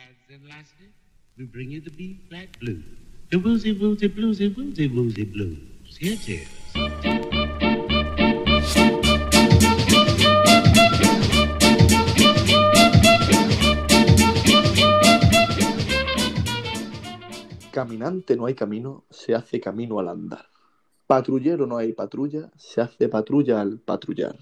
And we bring you the B flat blues. The woozy woozy bluesy woozy woozy blues. Caminante no hay camino, se hace camino al andar. Patrullero no hay patrulla, se hace patrulla al patrullar.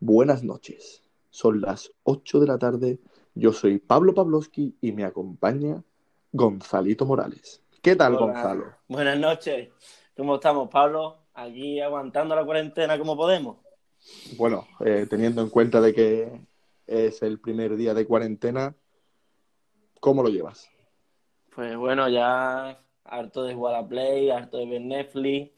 Buenas noches. Son las 8 de la tarde. Yo soy Pablo Pavlovsky y me acompaña Gonzalito Morales. ¿Qué tal, Hola. Gonzalo? Buenas noches. ¿Cómo estamos, Pablo? Aquí aguantando la cuarentena como podemos. Bueno, eh, teniendo en cuenta de que es el primer día de cuarentena, ¿cómo lo llevas? Pues bueno, ya harto de jugar a Play, harto de ver Netflix.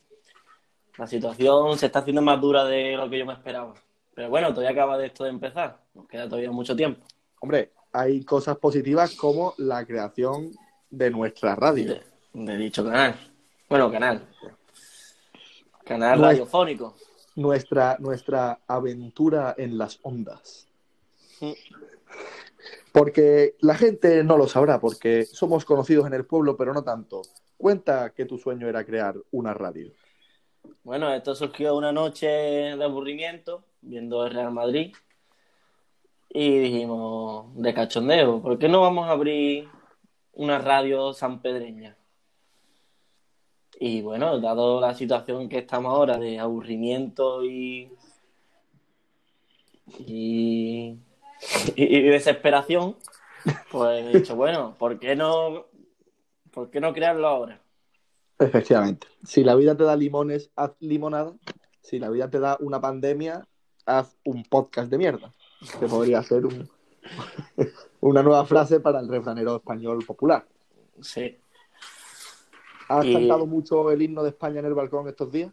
La situación se está haciendo más dura de lo que yo me esperaba. Pero bueno, todavía acaba de esto de empezar. Nos queda todavía mucho tiempo. Hombre, hay cosas positivas como la creación de nuestra radio. De, de dicho canal. Bueno, canal. Canal radiofónico. nuestra, nuestra aventura en las ondas. Mm. Porque la gente no lo sabrá, porque somos conocidos en el pueblo, pero no tanto. Cuenta que tu sueño era crear una radio. Bueno, esto surgió una noche de aburrimiento, viendo el Real Madrid. Y dijimos, de cachondeo, ¿por qué no vamos a abrir una radio sanpedreña? Y bueno, dado la situación que estamos ahora de aburrimiento y, y, y desesperación, pues he dicho, bueno, ¿por qué no, por qué no crearlo ahora? Efectivamente. Si la vida te da limones, haz limonada. Si la vida te da una pandemia, haz un podcast de mierda. Que podría ser un- una nueva frase para el refranero español popular. Sí. ¿Has Y- cantado mucho el himno de España en el balcón estos días?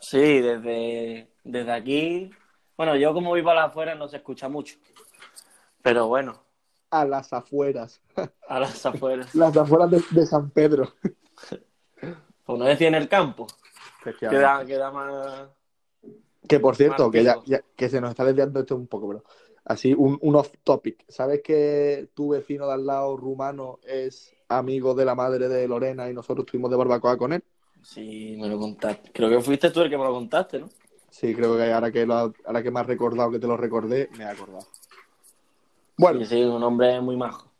Sí, desde, desde aquí. Bueno, yo como vivo a las afueras no se escucha mucho. Pero bueno, A las afueras. a las afueras. Las afueras de, de San Pedro. Pues no decía en el campo. Queda, queda más. Que por cierto, que, ya, ya- que se nos está desviando esto un poco, pero así un, un off topic. ¿Sabes que tu vecino de al lado rumano es amigo de la madre de Lorena y nosotros estuvimos de barbacoa con él? Sí, me lo contaste. Creo que fuiste tú el que me lo contaste, ¿no? Sí, creo que ahora que, lo, ha- ahora que me has recordado que te lo recordé, me he acordado. Bueno, Sí, sí, un hombre muy majo.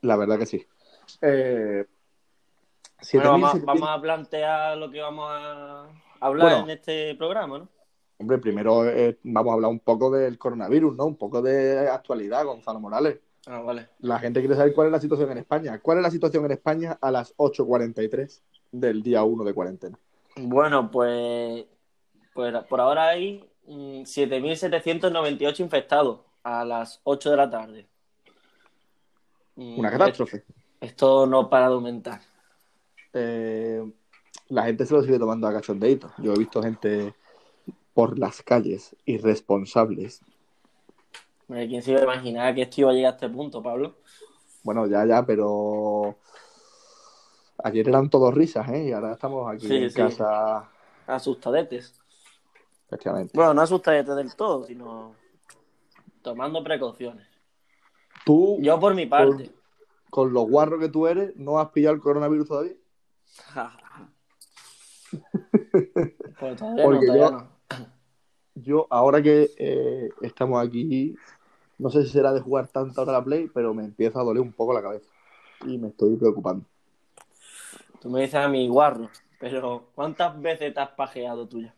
la verdad que sí. Eh, Bueno, vamos, a- 7.700 vamos a plantear lo que vamos a hablar Bueno. en este programa, ¿no? Hombre, primero eh, vamos a hablar un poco del coronavirus, ¿no? Un poco de actualidad, Gonzalo Morales. Ah, vale. La gente quiere saber cuál es la situación en España. ¿Cuál es la situación en España a las 8.43 del día 1 de cuarentena? Bueno, pues, pues por ahora hay mm, 7.798 infectados a las 8 de la tarde. Mm, Una catástrofe. Esto no para de aumentar. Eh, la gente se lo sigue tomando a cachondeito. Yo he visto gente por las calles irresponsables. ¿Quién se iba a imaginar que esto iba a llegar a este punto, Pablo? Bueno, ya, ya, pero ayer eran todos risas, ¿eh? Y ahora estamos aquí Sí, en sí. casa, Asustadetes. efectivamente. Bueno, no asustadetes del todo, sino tomando precauciones. Tú, Yo por mi parte. con lo guarro que tú eres, ¿no has pillado el coronavirus todavía? Pues todavía Porque no, todavía yo- no. Yo, ahora que eh, estamos aquí, no sé si será de jugar tanta hora a la Play, pero me empieza a doler un poco la cabeza. Y me estoy preocupando. Tú me dices a mi guarro, pero ¿cuántas veces te has pajeado tú ya?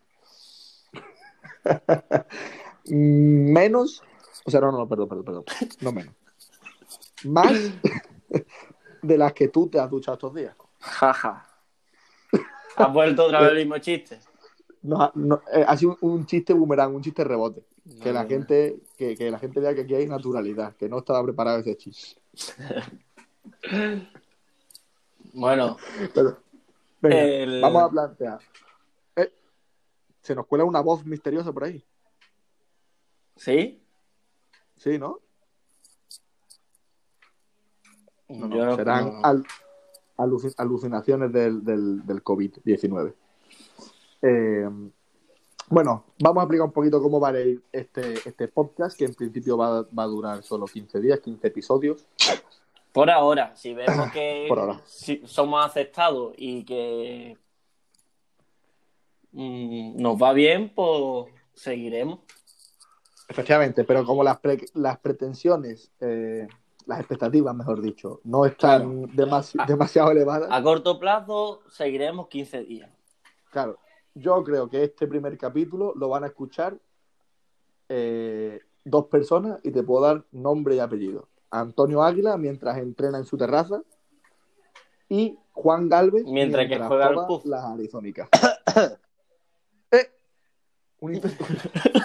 Mm, Menos, o sea, no, no, perdón, perdón, perdón. No menos. Más de las que tú te has duchado estos días. Jaja. ¿Has vuelto otra vez el mismo chiste? No, no, eh, ha sido un, un chiste boomerang, un chiste rebote. Que la No, gente, que, que la gente vea que aquí hay naturalidad, que no estaba preparado ese chiste. Bueno, Pero, venga, El- vamos a plantear. Eh, se nos cuela una voz misteriosa por ahí. ¿sí? Sí, ¿no? No, Yo serán al- alucinaciones del, del, del COVID-19. Eh, bueno, vamos a explicar un poquito cómo va a ir este, este podcast, que en principio va, va a durar solo 15 días, 15 episodios. Por ahora, si vemos que Por ahora. si somos aceptados y que mm, nos va bien, pues seguiremos. Efectivamente, pero como las, pre- las pretensiones, eh, las expectativas, mejor dicho, no están demasi- demasiado elevadas, A corto plazo seguiremos 15 días. claro, yo creo que este primer capítulo lo van a escuchar eh, dos personas y te puedo dar nombre y apellido. Antonio Águila mientras entrena en su terraza y Juan Galvez Mientras que juega al puff. las arizónicas. Eh, un, infe-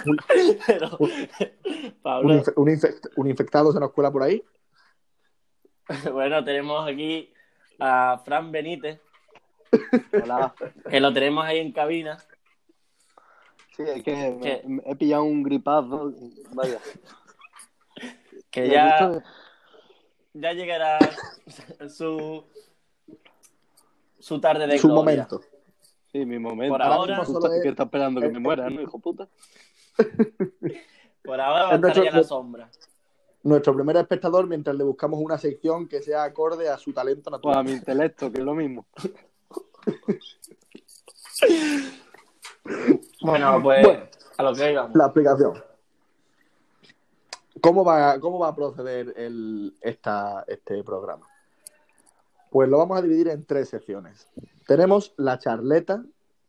un- Pero, un Pablo, infe- un infect- un infectado se nos cuela por ahí. bueno, tenemos aquí a Fran Benítez, Hola. que lo tenemos ahí en cabina. Sí, es que me- ¿Qué? me he pillado un gripazo. Vaya. Que ya, visto- ya llegará su, su tarde de su gloria. momento. Sí, mi momento. Por ahora- Justo Solo es- que está esperando que es- me muera, ¿no, hijo puta? Por ahora va a estar a la sombra. Nuestro primer espectador mientras le buscamos una sección que sea acorde a su talento Pues a natural. mi intelecto, que es lo mismo. Bueno, pues Bueno. a lo que íbamos. La explicación. ¿Cómo va, cómo va a proceder el, esta, este programa? Pues lo vamos a dividir en tres secciones. Tenemos la charleta,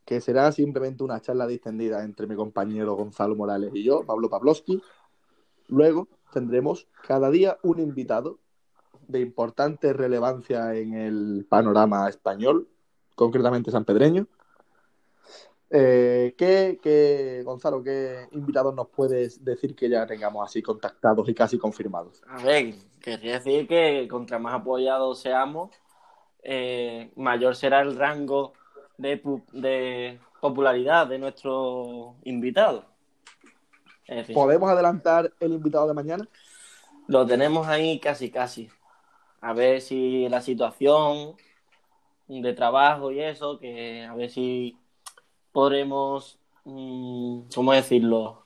que será simplemente una charla distendida entre mi compañero Gonzalo Morales y yo, Pablo Pavlovsky. Luego tendremos cada día un invitado de importante relevancia en el panorama español, concretamente sanpedreño. Eh, ¿qué, qué- Gonzalo, qué invitados nos puedes decir que ya tengamos así contactados y casi confirmados? A ver, querría decir que contra más apoyados seamos, eh, mayor será el rango de, de popularidad de nuestro invitado. ¿Podemos adelantar el invitado de mañana? lo tenemos ahí casi casi. A ver si la situación de trabajo y eso, que a ver si podremos, mm, ¿cómo decirlo?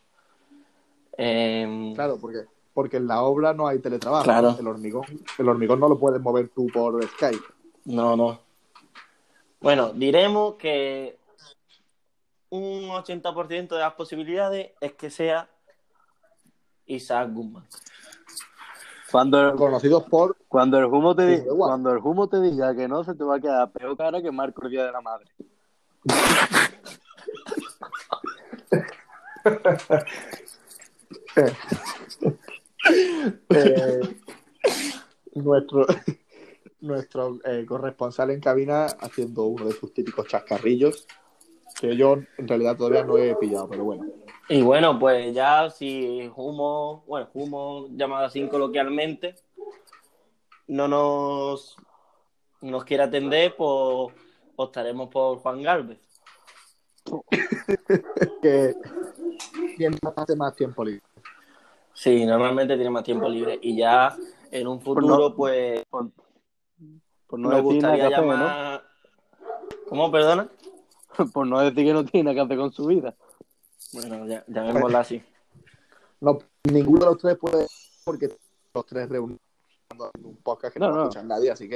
Em, Claro, porque, porque en la obra no hay teletrabajo. Claro. El hormigón, el hormigón no lo puedes mover tú por Skype. No, no. Bueno, diremos que un 80% de las posibilidades es que sea Isaac Guzmán. Cuando el, Conocidos por cuando el humo te diga, cuando el humo te diga que no, se te va a quedar peor cara que Marco el día de la madre. eh, nuestro, nuestro eh, corresponsal en cabina haciendo uno de sus típicos chascarrillos que yo en realidad todavía no he pillado, pero bueno. Y bueno, pues ya si Humo, bueno, Humo llamado así coloquialmente, no nos, nos quiere atender, pues optaremos por Juan Galvez. Que hace más tiempo libre. Sí, normalmente tiene más tiempo libre. Y ya en un futuro, no- pues Por, por no nos gustaría hacer, llamar... ¿Cómo, perdona? ¿no? Por no decir que no tiene nada que hacer con su vida. Bueno, ya, llamémosla así. No, ninguno de los tres puede, porque los tres reunidos en un podcast que no, No, lo no. escucha nadie, así que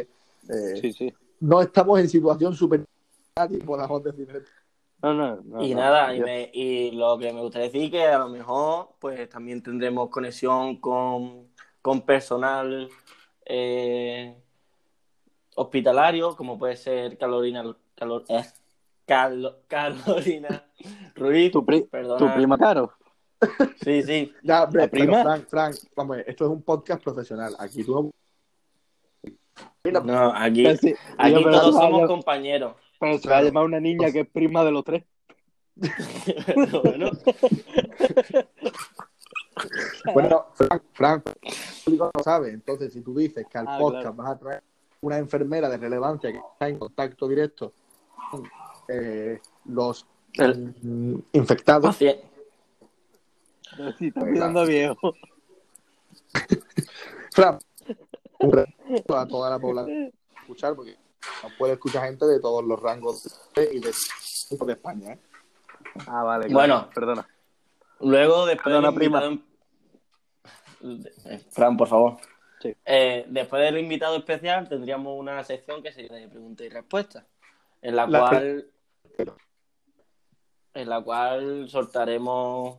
eh, Sí, sí. no estamos en situación súper nadie podamos decir No, no, no, Y no. nada, y, me- y lo que me gustaría decir que a lo mejor pues también tendremos conexión con, con personal eh, hospitalario, como puede ser Carolina, Calor- eh, Carlo- Carolina Ruiz. Tu, pri- tu prima caro. Sí, sí. Ya, ¿La prima? Frank, Frank, vamos, a ver, esto es un podcast profesional. Aquí tú no. Aquí, sí, aquí todos somos compañeros. Pero se va a llamar una niña que es prima de los tres. bueno, Bueno, Frank, Frank, el público no sabe. Entonces, si tú dices que al Ah, podcast claro. vas a traer una enfermera de relevancia que está en contacto directo con eh, los El- mm, infectados, sí, está quedando viejo. Fran, a toda la población escuchar, porque nos puede escuchar gente de todos los rangos de- y de, de España. ¿eh? Ah, vale. claro. Bueno. Perdona. Luego, después Perdona, del invitado... en- Eh, Fran, por favor. Sí. Eh, después del invitado especial tendríamos una sección que sería de preguntas y respuestas, en la, La cual en la cual soltaremos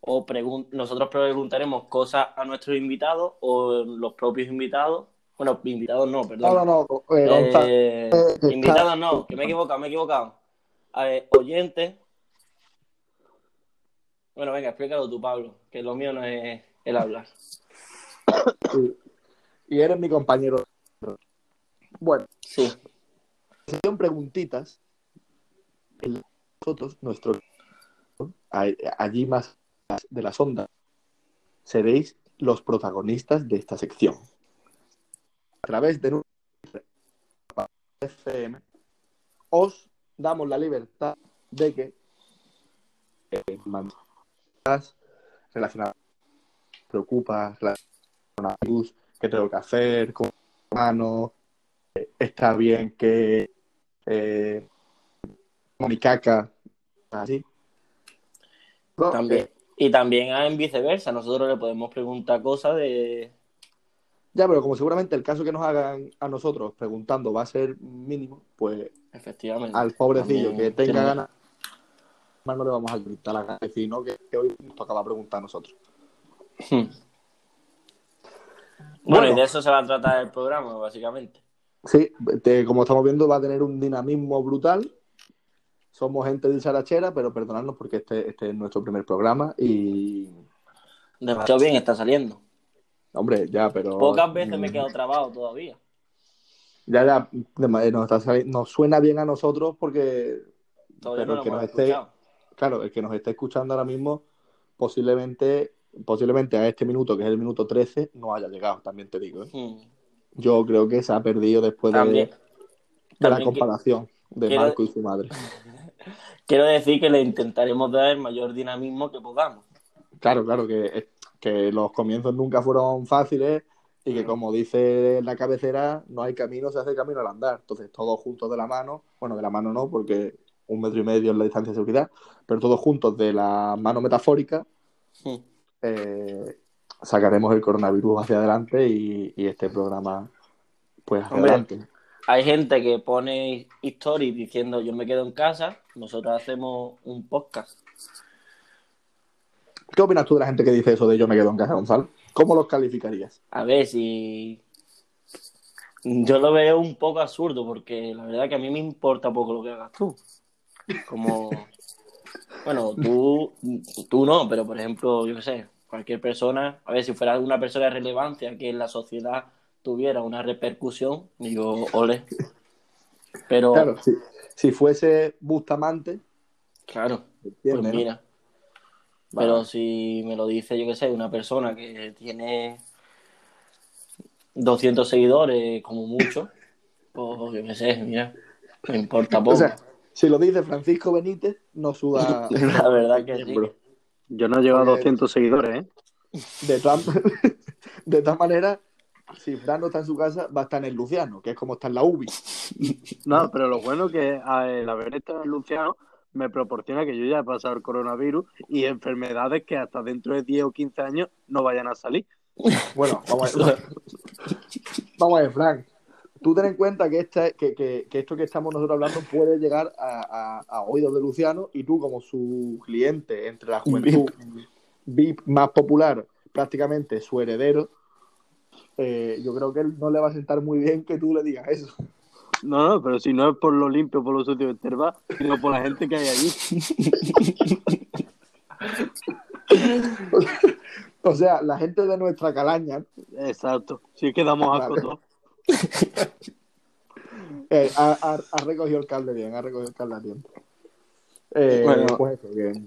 o pregun- nosotros preguntaremos cosas a nuestros invitados o los propios invitados. Bueno, invitados no, perdón. No, no, no. eh, Eh, invitados no, que me he equivocado, me he equivocado. Eh, oyentes. Bueno, venga, explícalo tú, Pablo, que lo mío no es el hablar. y eres mi compañero. Bueno, Sí, sección preguntitas. Nosotros, nuestro allí más de las ondas, seréis los protagonistas de esta sección. A través de FM, os damos la libertad de que eh, relacionadas, preocupas, la luz, qué tengo que hacer, con mano, eh, está bien que eh, como mi caca, así. No, también. eh, Y también en viceversa, nosotros le podemos preguntar cosas de... ya, pero como seguramente el caso que nos hagan a nosotros preguntando va a ser mínimo, pues Efectivamente. al pobrecillo También que tenga ganas, más no le vamos a gritar la gana decir, ¿no? Que, que hoy nos tocaba preguntar a nosotros. Hmm. Bueno, Bueno. y de eso se va a tratar el programa, básicamente. Sí, te- como estamos viendo, va a tener un dinamismo brutal. Somos gente de Sarachera, pero perdonadnos porque este, este es nuestro primer programa y. Demasiado bien está saliendo. Hombre, ya, pero. Pocas veces me he mm, quedado trabado todavía. Ya, ya, ma- nos, está sali- nos suena bien a nosotros porque, Todavía Pero no lo que hemos nos esté- escuchado. claro, el que nos esté escuchando ahora mismo, posiblemente, posiblemente a este minuto, que es el minuto 13, no haya llegado, también te digo. ¿eh? Hmm. Yo creo que se ha perdido después de, También, de la también comparación de quiero- Marco y su madre. quiero decir que le intentaremos dar el mayor dinamismo que podamos. Claro, claro, que, que los comienzos nunca fueron fáciles y que como dice la cabecera, no hay camino, se hace camino al andar. Entonces, todos juntos de la mano, bueno, de la mano no, porque un metro y medio es la distancia de seguridad, pero todos juntos de la mano metafórica, eh, sacaremos el coronavirus hacia adelante y, y este programa, pues, hacia Hombre. adelante. Hay gente que pone stories diciendo yo me quedo en casa, nosotros hacemos un podcast. ¿Qué opinas tú de la gente que dice eso de yo me quedo en casa, Gonzalo? ¿Cómo los calificarías? A ver si... Yo lo veo un poco absurdo porque la verdad que a mí me importa poco lo que hagas tú. Como... Bueno, tú, tú no, pero por ejemplo, yo qué sé, cualquier persona, a ver, si fuera una persona de relevancia que en la sociedad tuviera una repercusión, digo, ole. Pero, Claro, claro, si, si fuese Bustamante, pues ¿entiendes, no? mira. Vale. Pero si me lo dice, yo qué sé, una persona que tiene 200 seguidores, como mucho, pues yo qué sé, mira, me importa poco. O sea, si lo dice Francisco Benítez, no suda. La verdad que sí. Yo no llevo a Porque- 200 seguidores, ¿eh? De todas de todas maneras, si Fran no está en su casa, va a estar en el Luciano, que es como está en la UBI. No, pero lo bueno que a- el haber estado en Luciano me proporciona que yo ya he pasado el coronavirus y enfermedades que hasta dentro de 10 o 15 años no vayan a salir. Bueno, vamos a ver. vamos a ver, Fran. Tú ten en cuenta que, esta, que, que- que esto que estamos nosotros hablando puede llegar a, a- a oídos de Luciano y tú, como su cliente entre la juventud VIP más popular, prácticamente su heredero, eh, yo creo que él no le va a sentar muy bien que tú le digas eso. No, no, pero si no es por lo limpio, por lo sucio de Terba, sino por la gente que hay allí. O sea, la gente de nuestra calaña Exacto. Si es que damos asco Vale. todos. eh, ha, ha- ha recogido el cable bien, ha recogido el a tiempo. Eh, Bueno. pues eso, que,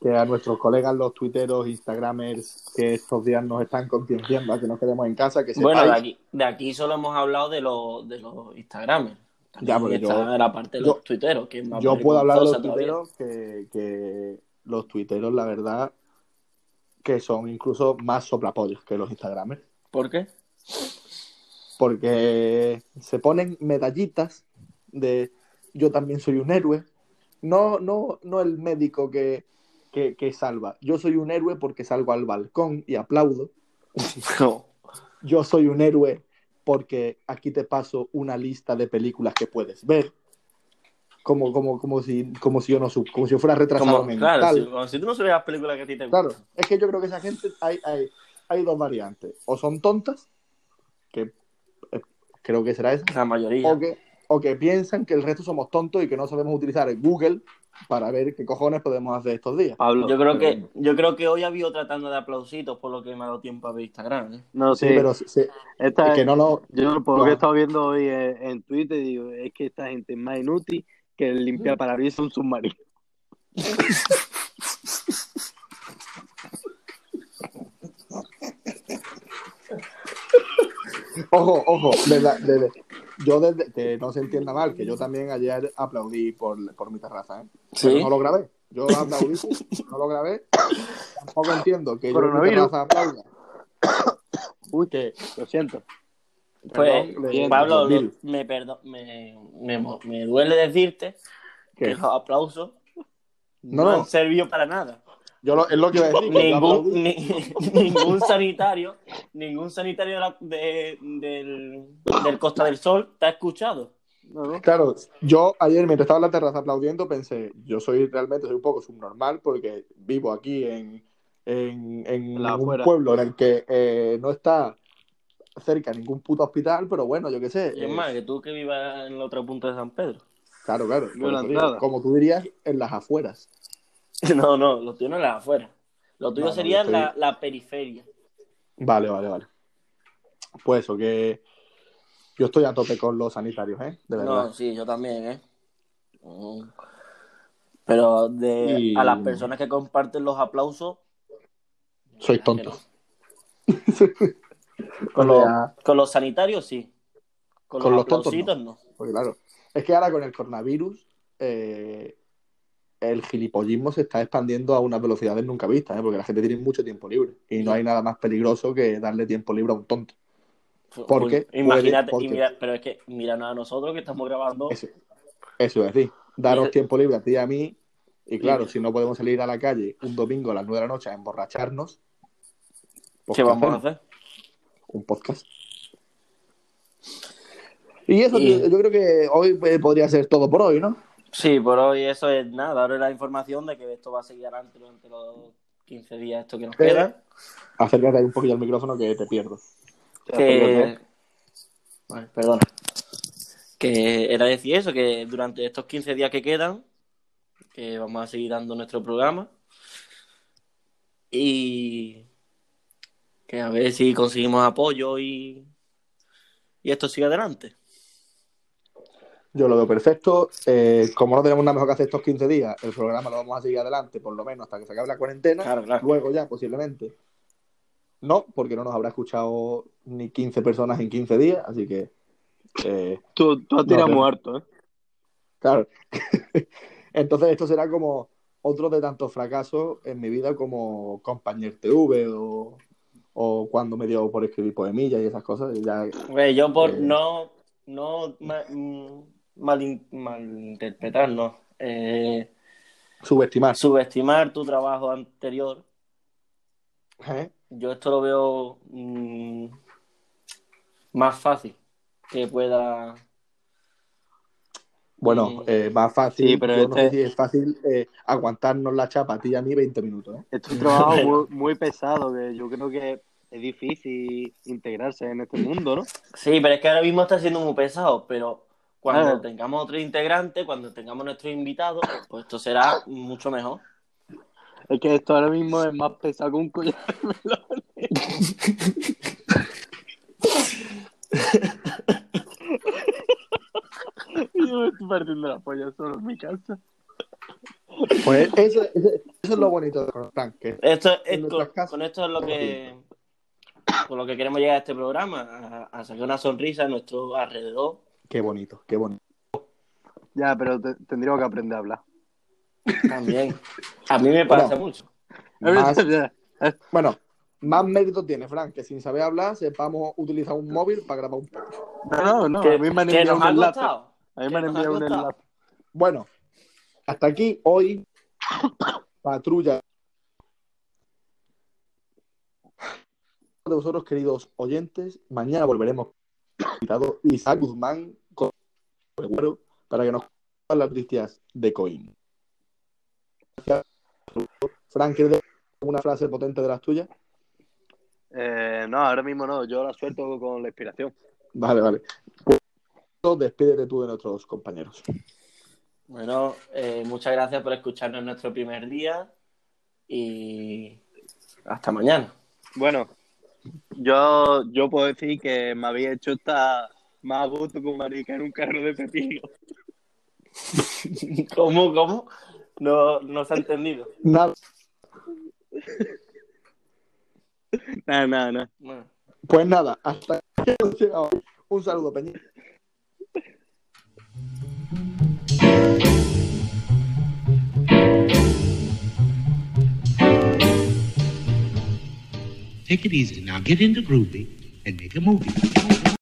que a nuestros colegas, los tuiteros, instagramers, que estos días nos están concienciando a que nos quedemos en casa, que Bueno, de aquí, de aquí solo hemos hablado de los, de los Instagramers. Ya, pero está yo- la parte de yo- los tuiteros, que es más Yo puedo hablar de los tuiteros que, que los tuiteros, la verdad, que son incluso más soplapollos que los instagramers. ¿Por qué? Porque se ponen medallitas de yo también soy un héroe. No, no, no el médico que, que, que salva. Yo soy un héroe porque salgo al balcón y aplaudo. No. yo soy un héroe porque aquí te paso una lista de películas que puedes ver. Como, como, como, si, como si yo no sup- como si yo fuera retrasado Como, mental. claro, si, como si tú no sabes las películas que a ti te Claro, es que yo creo que esa gente hay, hay, hay dos variantes. O son tontas, que eh, creo que será esa, La mayoría. o que, o que piensan que el resto somos tontos y que no sabemos utilizar el Google para ver qué cojones podemos hacer estos días. Pablo. Yo creo pero- que yo creo que hoy ha habido tratando de aplausitos por lo que me ha dado tiempo a ver Instagram. ¿eh? No, Sí, sí, pero sí- sí, esta es que no lo. Yo por lo No. que he estado viendo hoy en, en Twitter digo, es que esta gente es más inútil que el limpiar parabrisas un submarino. Ojo, ojo, desde- desde- yo desde que no se entienda mal, que yo también ayer aplaudí por, por mi terraza, ¿eh? Sí. Pero no lo grabé. Yo aplaudí, no lo grabé. Tampoco entiendo que yo mi terraza aplauda. Uy, que Lo siento. Pues, Perdón, Pablo, lo- me, perdo- me, me, me duele decirte ¿Qué? que los aplausos no, No, no. han servido para nada. Yo lo, es lo que iba a decir. Ningún, ni- ningún sanitario, ningún sanitario de la- de- del, del Costa del Sol te ha escuchado. No, no. Claro, yo ayer mientras estaba en la terraza aplaudiendo pensé, yo soy realmente soy un poco subnormal porque vivo aquí en, en, en La un afuera. pueblo en el que eh, no está cerca ningún puto hospital, pero bueno, yo qué sé. Y es eh, más, que tú que vivas en el otro punto de San Pedro. claro, claro. la como tú dirías, en las afueras. No, no, lo tuyo no es la afuera. Lo tuyo No, sería la, la periferia. Vale, vale, vale. Pues eso, que yo estoy a tope con los sanitarios, ¿eh? De verdad. No, sí, yo también, ¿eh? Mm. Pero de, Y- a las personas que comparten los aplausos. Tontos. no. Con, los, con los sanitarios sí. Con, Con los, los tontos, no. Porque claro, es que ahora con el coronavirus eh, el gilipollismo se está expandiendo a unas velocidades nunca vistas, ¿eh? porque la gente tiene mucho tiempo libre y no hay nada más peligroso que darle tiempo libre a un tonto. ¿Por Pues? Puede- Imagínate, porque- y mira, pero es que míranos a nosotros que estamos grabando. Eso, eso es decir, daros tiempo libre a ti y a mí. Y claro, Sí. si no podemos salir a la calle un domingo a las 9 de la noche a emborracharnos, pues, ¿Qué vamos a hacer? Un podcast. Y eso, Y- yo creo que hoy eh, podría ser todo por hoy, ¿no? Sí, por hoy eso es nada. Ahora la información de que esto va a seguir adelante durante los 15 días, esto que nos queda. Acércate ahí un poquillo al micrófono que te pierdo. que Vale, perdona que era decir eso que durante estos 15 días que quedan que vamos a seguir dando nuestro programa y que a ver si conseguimos apoyo y y esto sigue adelante Yo lo veo perfecto. Eh, como no tenemos nada mejor que hacer estos 15 días, el programa lo vamos a seguir adelante, por lo menos hasta que se acabe la cuarentena. claro claro Luego ya, posiblemente. No, porque no nos habrá escuchado ni 15 personas en 15 días, así que. eh, Tú, tú has tirado No, harto, ¿eh? claro. Entonces, esto será como otro de tantos fracasos en mi vida, como Compañer TV o, o cuando me dio por escribir poemillas y esas cosas. Ya, yo por Eh. no no ma- mm, malin- malinterpretar no eh, subestimar. subestimar tu trabajo anterior ¿eh? Yo esto lo veo mm, más fácil que pueda. Bueno, eh, más fácil. Sí, pero yo no sé este- si es fácil eh, aguantarnos la chapa a ti y a mí 20 minutos. ¿eh? Esto es un trabajo muy, muy pesado, que yo creo que es difícil integrarse en este mundo, ¿no? Sí, pero es que ahora mismo está siendo muy pesado, pero cuando Ah. tengamos otro integrante, cuando tengamos nuestro invitado, pues esto será mucho mejor. Es que esto ahora mismo es más pesado que un collar de melones. Yo me estoy partiendo la polla solo en mi casa. Pues eso, eso- eso es lo bonito de Constán, que Esto es, con, casas. con esto es lo que con lo que queremos llegar a este programa, a, a sacar una sonrisa a nuestro alrededor. Qué bonito, qué bonito. Ya, pero te- tendríamos que aprender a hablar. También. A mí me pasa Bueno. mucho. Más- bueno, más mérito tiene, Frank, que sin saber hablar sepamos utilizar un móvil para grabar un podcast. No, no, no. que A mí me han enviado un enlace. A mí me han enviado un enlace. Bueno, hasta aquí hoy, patrulla. de vosotros, queridos oyentes. Mañana volveremos Isaac Guzmán el güero para que nos cuente las noticias de Coin. Gracias. Frank, ¿quieres decir alguna frase potente de las tuyas? Eh, no, ahora mismo no, yo la suelto con la inspiración. Vale, vale. Pues, despídete tú de nuestros compañeros. Bueno, eh, muchas gracias por escucharnos en nuestro primer día y hasta mañana. Bueno, yo, yo puedo decir que me había hecho estar más a gusto con marica en un carro de pepino. ¿Cómo, cómo? No, no se ha entendido. Nada. Nada, nada, nada. Bueno. Pues nada, hasta. Un saludo, Peña. Take it easy now. Get into groovy and make a movie.